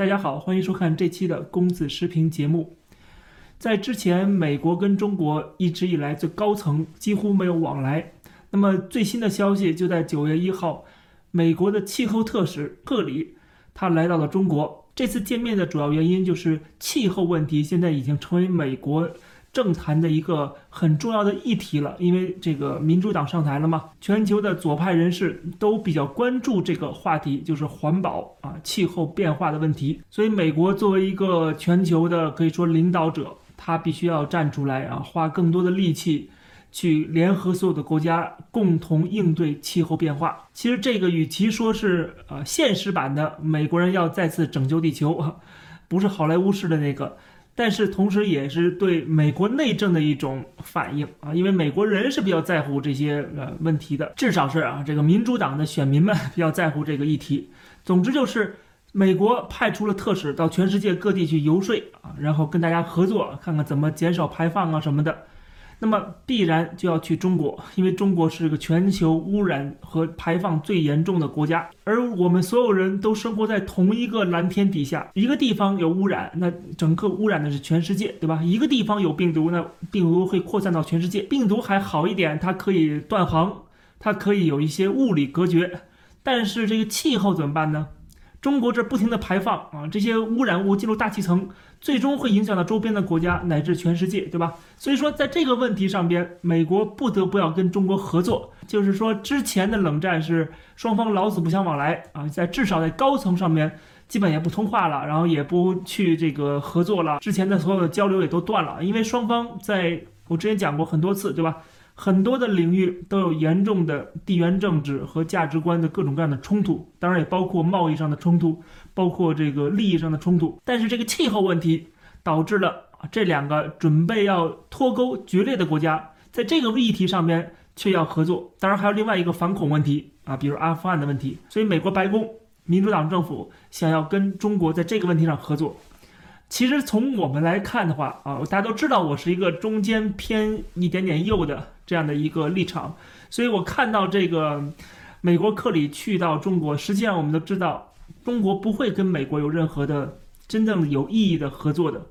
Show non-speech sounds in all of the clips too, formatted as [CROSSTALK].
大家好，欢迎收看这期的公子视频节目。在之前，美国跟中国一直以来最高层几乎没有往来。那么最新的消息就在九月一号，美国的气候特使克里他来到了中国。这次见面的主要原因就是气候问题现在已经成为美国。政坛的一个很重要的议题了，因为这个民主党上台了嘛，全球的左派人士都比较关注这个话题，就是环保啊、气候变化的问题。所以，美国作为一个全球的可以说领导者，他必须要站出来啊，花更多的力气去联合所有的国家共同应对气候变化。其实，这个与其说是呃现实版的美国人要再次拯救地球，不是好莱坞式的那个。但是同时，也是对美国内政的一种反应啊，因为美国人是比较在乎这些呃问题的，至少是啊，这个民主党的选民们比较在乎这个议题。总之就是，美国派出了特使到全世界各地去游说啊，然后跟大家合作，看看怎么减少排放啊什么的。那么必然就要去中国，因为中国是个全球污染和排放最严重的国家，而我们所有人都生活在同一个蓝天底下。一个地方有污染，那整个污染的是全世界，对吧？一个地方有病毒，那病毒会扩散到全世界。病毒还好一点，它可以断航，它可以有一些物理隔绝，但是这个气候怎么办呢？中国这不停的排放啊，这些污染物进入大气层，最终会影响到周边的国家乃至全世界，对吧？所以说，在这个问题上边，美国不得不要跟中国合作。就是说，之前的冷战是双方老死不相往来啊，在至少在高层上面基本也不通话了，然后也不去这个合作了，之前的所有的交流也都断了，因为双方在我之前讲过很多次，对吧？很多的领域都有严重的地缘政治和价值观的各种各样的冲突，当然也包括贸易上的冲突，包括这个利益上的冲突。但是这个气候问题导致了这两个准备要脱钩决裂的国家，在这个议题上面却要合作。当然还有另外一个反恐问题啊，比如阿富汗的问题。所以美国白宫、民主党政府想要跟中国在这个问题上合作。其实从我们来看的话啊，大家都知道我是一个中间偏一点点右的这样的一个立场，所以我看到这个美国克里去到中国，实际上我们都知道，中国不会跟美国有任何的真正有意义的合作的，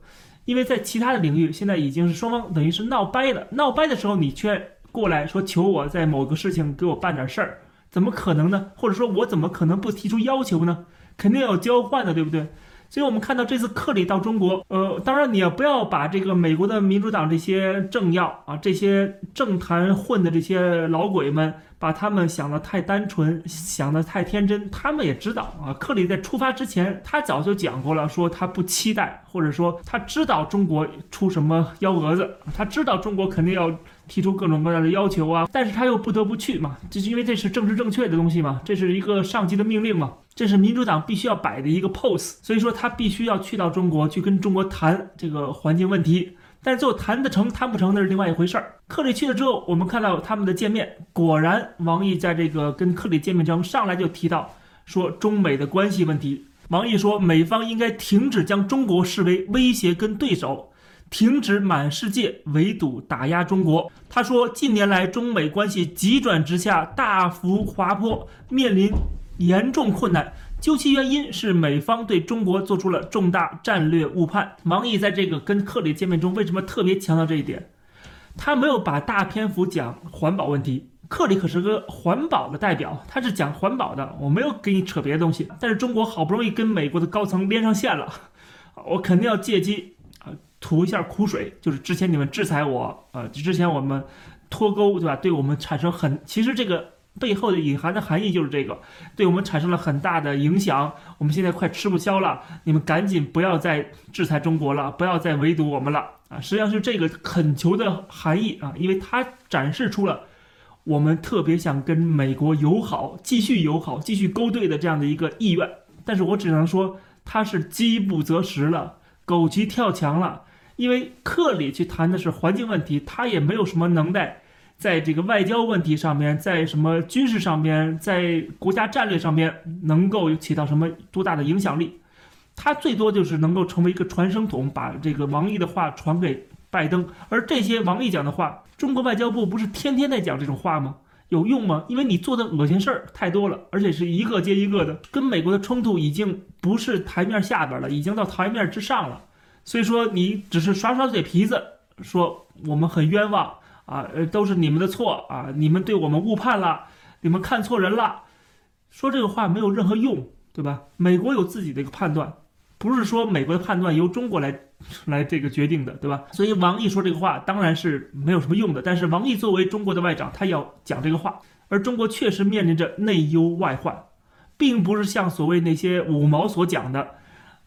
因为在其他的领域现在已经是双方等于是闹掰了，闹掰的时候你却过来说求我在某个事情给我办点事儿，怎么可能呢？或者说我怎么可能不提出要求呢？肯定要交换的，对不对？所以我们看到这次克里到中国，呃，当然你也不要把这个美国的民主党这些政要啊，这些政坛混的这些老鬼们，把他们想的太单纯，想的太天真。他们也知道啊，克里在出发之前，他早就讲过了，说他不期待，或者说他知道中国出什么幺蛾子，他知道中国肯定要提出各种各样的要求啊，但是他又不得不去嘛，就是因为这是政治正确的东西嘛，这是一个上级的命令嘛。这是民主党必须要摆的一个 pose，所以说他必须要去到中国去跟中国谈这个环境问题，但是最后谈得成谈不成那是另外一回事儿。克里去了之后，我们看到他们的见面，果然王毅在这个跟克里见面中上来就提到说中美的关系问题。王毅说，美方应该停止将中国视为威胁跟对手，停止满世界围堵打压中国。他说，近年来中美关系急转直下，大幅滑坡，面临。严重困难，究其原因是美方对中国做出了重大战略误判。王毅在这个跟克里见面中，为什么特别强调这一点？他没有把大篇幅讲环保问题。克里可是个环保的代表，他是讲环保的，我没有给你扯别的东西。但是中国好不容易跟美国的高层连上线了，我肯定要借机吐一下苦水，就是之前你们制裁我，呃，之前我们脱钩，对吧？对我们产生很，其实这个。背后的隐含的含义就是这个，对我们产生了很大的影响。我们现在快吃不消了，你们赶紧不要再制裁中国了，不要再围堵我们了啊！实际上是这个恳求的含义啊，因为它展示出了我们特别想跟美国友好、继续友好、继续勾兑的这样的一个意愿。但是我只能说，他是饥不择食了，狗急跳墙了。因为克里去谈的是环境问题，他也没有什么能耐。在这个外交问题上面，在什么军事上面，在国家战略上面，能够起到什么多大的影响力？他最多就是能够成为一个传声筒，把这个王毅的话传给拜登。而这些王毅讲的话，中国外交部不是天天在讲这种话吗？有用吗？因为你做的恶心事儿太多了，而且是一个接一个的，跟美国的冲突已经不是台面下边了，已经到台面之上了。所以说，你只是耍耍嘴皮子，说我们很冤枉啊，都是你们的错啊，你们对我们误判了，你们看错人了，说这个话没有任何用，对吧？美国有自己的一个判断，不是说美国的判断由中国来来这个决定的，对吧？所以王毅说这个话当然是没有什么用的。但是王毅作为中国的外长，他要讲这个话，而中国确实面临着内忧外患，并不是像所谓那些五毛所讲的。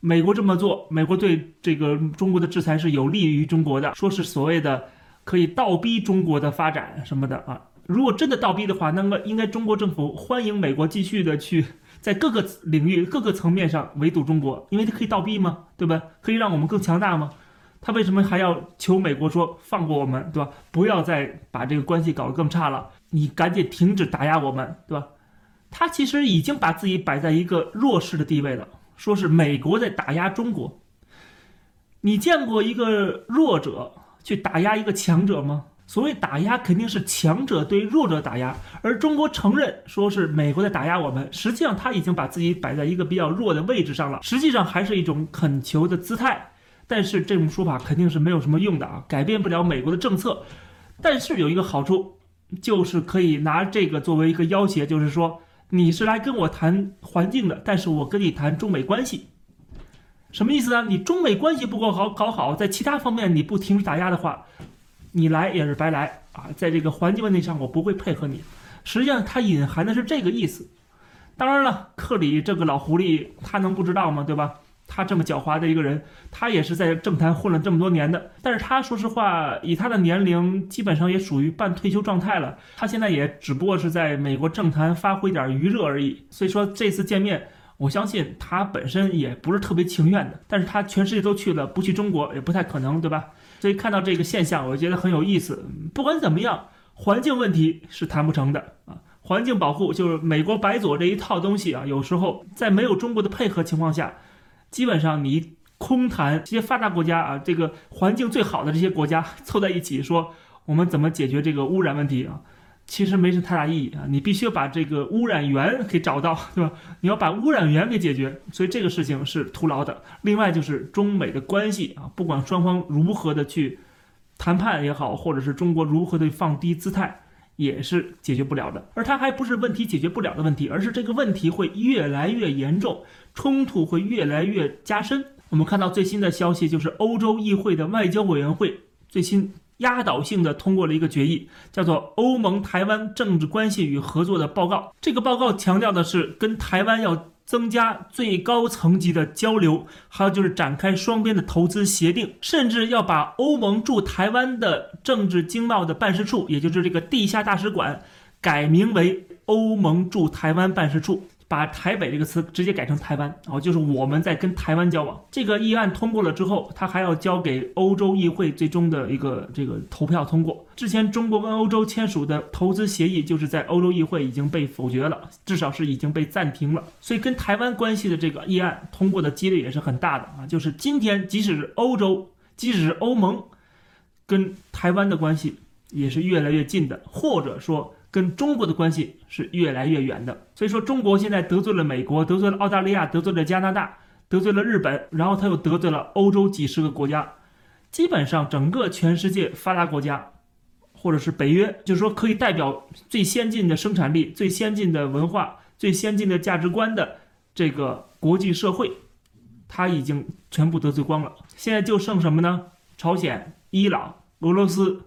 美国这么做，美国对这个中国的制裁是有利于中国的，说是所谓的可以倒逼中国的发展什么的啊。如果真的倒逼的话，那么应该中国政府欢迎美国继续的去 [LAUGHS] 在各个领域、各个层面上围堵中国，因为它可以倒逼吗？对吧？可以让我们更强大吗？他为什么还要求美国说放过我们，对吧？不要再把这个关系搞得更差了，你赶紧停止打压我们，对吧？他其实已经把自己摆在一个弱势的地位了。说是美国在打压中国，你见过一个弱者去打压一个强者吗？所谓打压，肯定是强者对弱者打压，而中国承认说是美国在打压我们，实际上他已经把自己摆在一个比较弱的位置上了，实际上还是一种恳求的姿态。但是这种说法肯定是没有什么用的啊，改变不了美国的政策。但是有一个好处，就是可以拿这个作为一个要挟，就是说。你是来跟我谈环境的，但是我跟你谈中美关系，什么意思呢？你中美关系不够好搞好，在其他方面你不停止打压的话，你来也是白来啊！在这个环境问题上，我不会配合你。实际上，它隐含的是这个意思。当然了，克里这个老狐狸，他能不知道吗？对吧？他这么狡猾的一个人，他也是在政坛混了这么多年的。但是他说实话，以他的年龄，基本上也属于半退休状态了。他现在也只不过是在美国政坛发挥点余热而已。所以说这次见面，我相信他本身也不是特别情愿的。但是他全世界都去了，不去中国也不太可能，对吧？所以看到这个现象，我觉得很有意思。不管怎么样，环境问题是谈不成的啊。环境保护就是美国白左这一套东西啊，有时候在没有中国的配合情况下。基本上你空谈这些发达国家啊，这个环境最好的这些国家凑在一起说我们怎么解决这个污染问题啊？其实没什么太大意义啊。你必须要把这个污染源给找到，对吧？你要把污染源给解决，所以这个事情是徒劳的。另外就是中美的关系啊，不管双方如何的去谈判也好，或者是中国如何的放低姿态。也是解决不了的，而它还不是问题解决不了的问题，而是这个问题会越来越严重，冲突会越来越加深。我们看到最新的消息，就是欧洲议会的外交委员会最新压倒性的通过了一个决议，叫做《欧盟台湾政治关系与合作的报告》。这个报告强调的是跟台湾要。增加最高层级的交流，还有就是展开双边的投资协定，甚至要把欧盟驻台湾的政治经贸的办事处，也就是这个地下大使馆，改名为欧盟驻台湾办事处。把台北这个词直接改成台湾，哦，就是我们在跟台湾交往。这个议案通过了之后，他还要交给欧洲议会最终的一个这个投票通过。之前中国跟欧洲签署的投资协议，就是在欧洲议会已经被否决了，至少是已经被暂停了。所以跟台湾关系的这个议案通过的几率也是很大的啊。就是今天，即使是欧洲，即使是欧盟，跟台湾的关系也是越来越近的，或者说。跟中国的关系是越来越远的，所以说中国现在得罪了美国，得罪了澳大利亚，得罪了加拿大，得罪了日本，然后他又得罪了欧洲几十个国家，基本上整个全世界发达国家，或者是北约，就是说可以代表最先进的生产力、最先进的文化、最先进的价值观的这个国际社会，他已经全部得罪光了。现在就剩什么呢？朝鲜、伊朗、俄罗斯、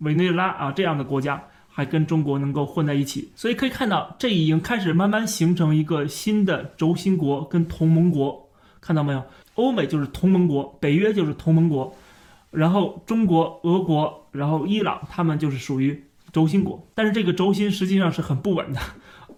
委内瑞拉啊这样的国家。还跟中国能够混在一起，所以可以看到，这已经开始慢慢形成一个新的轴心国跟同盟国，看到没有？欧美就是同盟国，北约就是同盟国，然后中国、俄国，然后伊朗，他们就是属于轴心国。但是这个轴心实际上是很不稳的，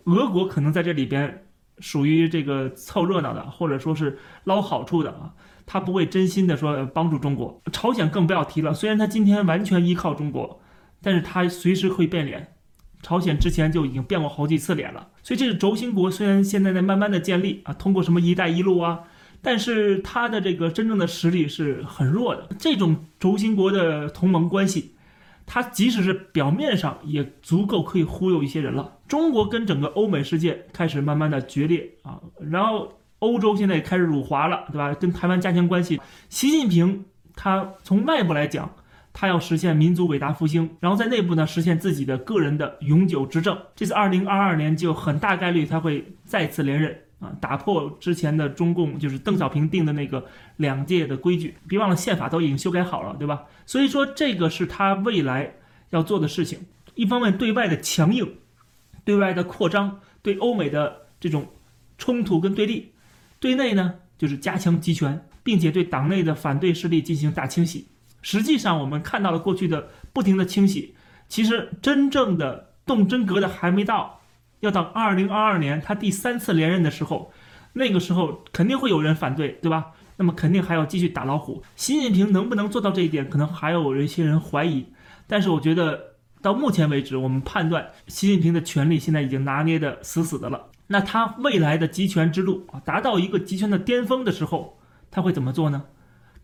俄国可能在这里边属于这个凑热闹的，或者说是捞好处的啊，他不会真心的说帮助中国。朝鲜更不要提了，虽然他今天完全依靠中国。但是它随时会变脸，朝鲜之前就已经变过好几次脸了，所以这个轴心国虽然现在在慢慢的建立啊，通过什么“一带一路”啊，但是它的这个真正的实力是很弱的。这种轴心国的同盟关系，它即使是表面上也足够可以忽悠一些人了。中国跟整个欧美世界开始慢慢的决裂啊，然后欧洲现在也开始辱华了，对吧？跟台湾加强关系。习近平他从外部来讲，他要实现民族伟大复兴，然后在内部呢实现自己的个人的永久执政。这次二零二二年就很大概率他会再次连任。啊，打破之前的中共就是邓小平定的那个两届的规矩，别忘了宪法都已经修改好了，对吧？所以说这个是他未来要做的事情。一方面对外的强硬，对外的扩张，对欧美的这种冲突跟对立；对内呢就是加强集权，并且对党内的反对势力进行大清洗。实际上我们看到了过去的不停的清洗，其实真正的动真格的还没到。要到二零二二年他第三次连任的时候，那个时候肯定会有人反对，对吧？那么肯定还要继续打老虎。习近平能不能做到这一点，可能还有一些人怀疑。但是我觉得到目前为止，我们判断习近平的权力现在已经拿捏的死死的了。那他未来的集权之路啊，达到一个集权的巅峰的时候，他会怎么做呢？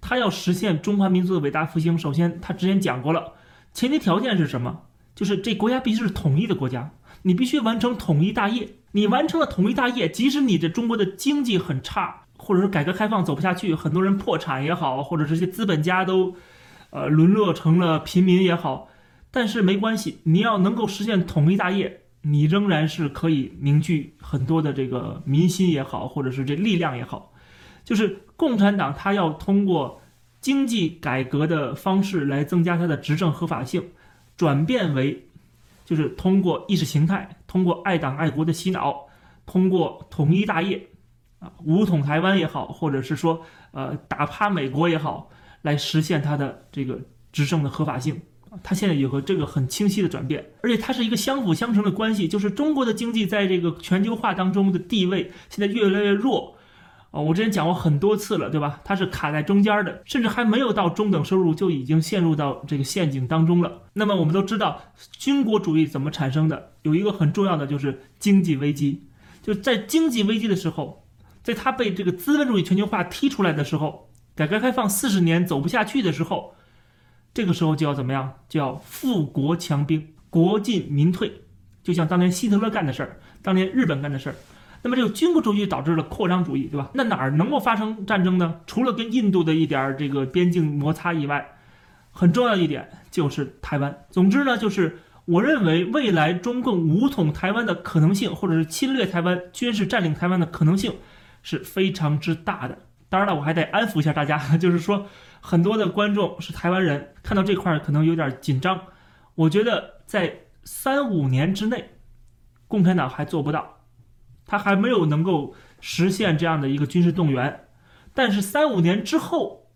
他要实现中华民族的伟大复兴，首先他之前讲过了，前提条件是什么？就是这国家必须是统一的国家。你必须完成统一大业，你完成了统一大业，即使你这中国的经济很差，或者说改革开放走不下去，很多人破产也好，或者这些资本家都，呃，沦落成了平民也好，但是没关系，你要能够实现统一大业，你仍然是可以凝聚很多的这个民心也好，或者是这力量也好，就是共产党他要通过经济改革的方式来增加它的执政合法性，转变为。就是通过意识形态，通过爱党爱国的洗脑，通过统一大业，啊，武统台湾也好，或者是说，呃，打趴美国也好，来实现他的这个执政的合法性。他现在有个这个很清晰的转变，而且它是一个相辅相成的关系。就是中国的经济在这个全球化当中的地位现在越来越弱。哦，我之前讲过很多次了，对吧？它是卡在中间的，甚至还没有到中等收入就已经陷入到这个陷阱当中了。那么我们都知道，军国主义怎么产生的？有一个很重要的就是经济危机。就在经济危机的时候，在它被这个资本主义全球化踢出来的时候，改革开放四十年走不下去的时候，这个时候就要怎么样？就要富国强兵，国进民退，就像当年希特勒干的事儿，当年日本干的事儿。那么这个军国主义导致了扩张主义，对吧？那哪儿能够发生战争呢？除了跟印度的一点儿这个边境摩擦以外，很重要一点就是台湾。总之呢，就是我认为未来中共武统台湾的可能性，或者是侵略台湾、军事占领台湾的可能性是非常之大的。当然了，我还得安抚一下大家，[LAUGHS] 就是说很多的观众是台湾人，看到这块儿可能有点紧张。我觉得在三五年之内，共产党还做不到。他还没有能够实现这样的一个军事动员，但是三五年之后，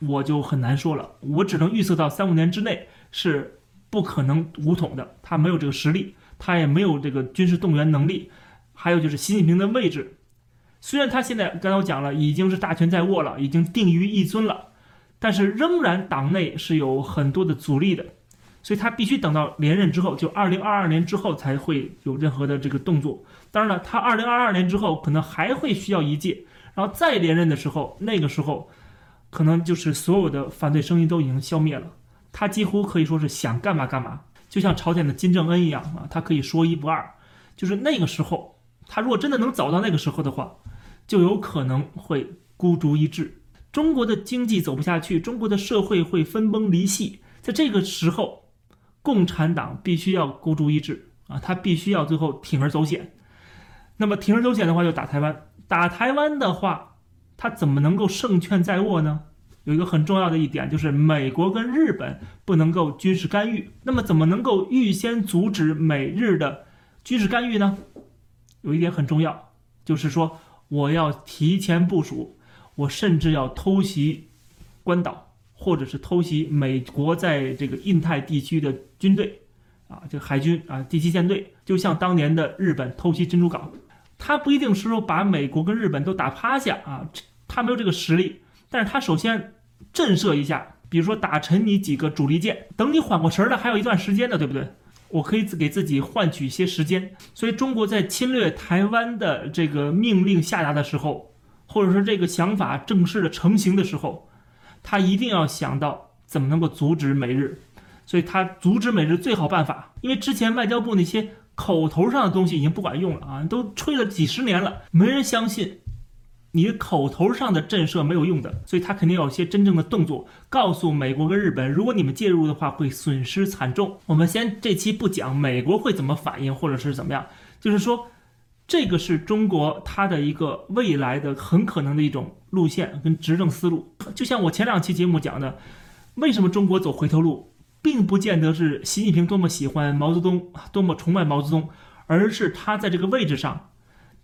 我就很难说了。我只能预测到三五年之内是不可能武统的，他没有这个实力，他也没有这个军事动员能力。还有就是习近平的位置，虽然他现在刚才我讲了，已经是大权在握了，已经定于一尊了，但是仍然党内是有很多的阻力的。所以他必须等到连任之后，就二零二二年之后才会有任何的这个动作。当然了，他二零二二年之后可能还会需要一届，然后再连任的时候，那个时候可能就是所有的反对声音都已经消灭了。他几乎可以说是想干嘛干嘛，就像朝鲜的金正恩一样啊，他可以说一不二。就是那个时候，他如果真的能走到那个时候的话，就有可能会孤注一掷。中国的经济走不下去，中国的社会会分崩离析，在这个时候。共产党必须要孤注一掷啊，他必须要最后铤而走险。那么铤而走险的话，就打台湾。打台湾的话，他怎么能够胜券在握呢？有一个很重要的一点，就是美国跟日本不能够军事干预。那么怎么能够预先阻止美日的军事干预呢？有一点很重要，就是说我要提前部署，我甚至要偷袭关岛。或者是偷袭美国在这个印太地区的军队，啊，这个海军啊，第七舰队，就像当年的日本偷袭珍珠港，他不一定是说把美国跟日本都打趴下啊，他没有这个实力，但是他首先震慑一下，比如说打沉你几个主力舰，等你缓过神儿来，还有一段时间呢，对不对？我可以给自己换取一些时间，所以中国在侵略台湾的这个命令下达的时候，或者说这个想法正式的成型的时候。他一定要想到怎么能够阻止美日，所以他阻止美日最好办法，因为之前外交部那些口头上的东西已经不管用了啊，都吹了几十年了，没人相信。你口头上的震慑没有用的，所以他肯定有些真正的动作，告诉美国跟日本，如果你们介入的话，会损失惨重。我们先这期不讲美国会怎么反应，或者是怎么样，就是说，这个是中国它的一个未来的很可能的一种路线跟执政思路。就像我前两期节目讲的，为什么中国走回头路，并不见得是习近平多么喜欢毛泽东，多么崇拜毛泽东，而是他在这个位置上。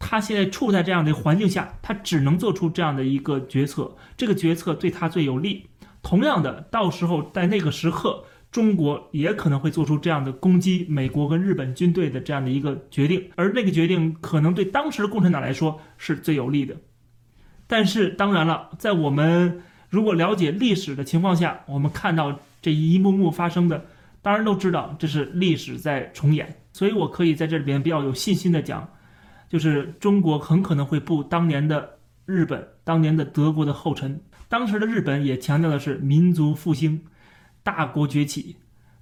他现在处在这样的环境下，他只能做出这样的一个决策，这个决策对他最有利。同样的，到时候在那个时刻，中国也可能会做出这样的攻击美国跟日本军队的这样的一个决定，而那个决定可能对当时的共产党来说是最有利的。但是，当然了，在我们如果了解历史的情况下，我们看到这一幕幕发生的，当然都知道这是历史在重演。所以我可以在这里边比较有信心的讲。就是中国很可能会步当年的日本、当年的德国的后尘。当时的日本也强调的是民族复兴、大国崛起。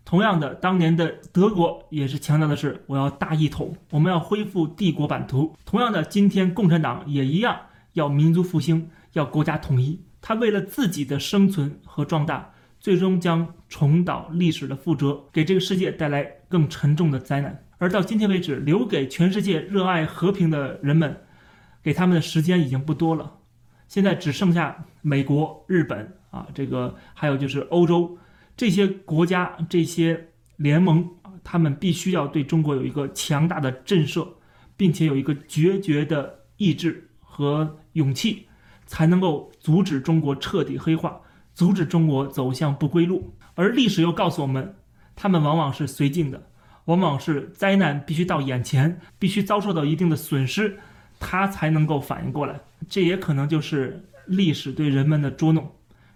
同样的，当年的德国也是强调的是我要大一统，我们要恢复帝国版图。同样的，今天共产党也一样要民族复兴，要国家统一。他为了自己的生存和壮大，最终将重蹈历史的覆辙，给这个世界带来更沉重的灾难。而到今天为止，留给全世界热爱和平的人们，给他们的时间已经不多了。现在只剩下美国、日本啊，这个还有就是欧洲这些国家、这些联盟啊，他们必须要对中国有一个强大的震慑，并且有一个决绝的意志和勇气，才能够阻止中国彻底黑化，阻止中国走向不归路。而历史又告诉我们，他们往往是绥靖的。往往是灾难必须到眼前，必须遭受到一定的损失，他才能够反应过来。这也可能就是历史对人们的捉弄。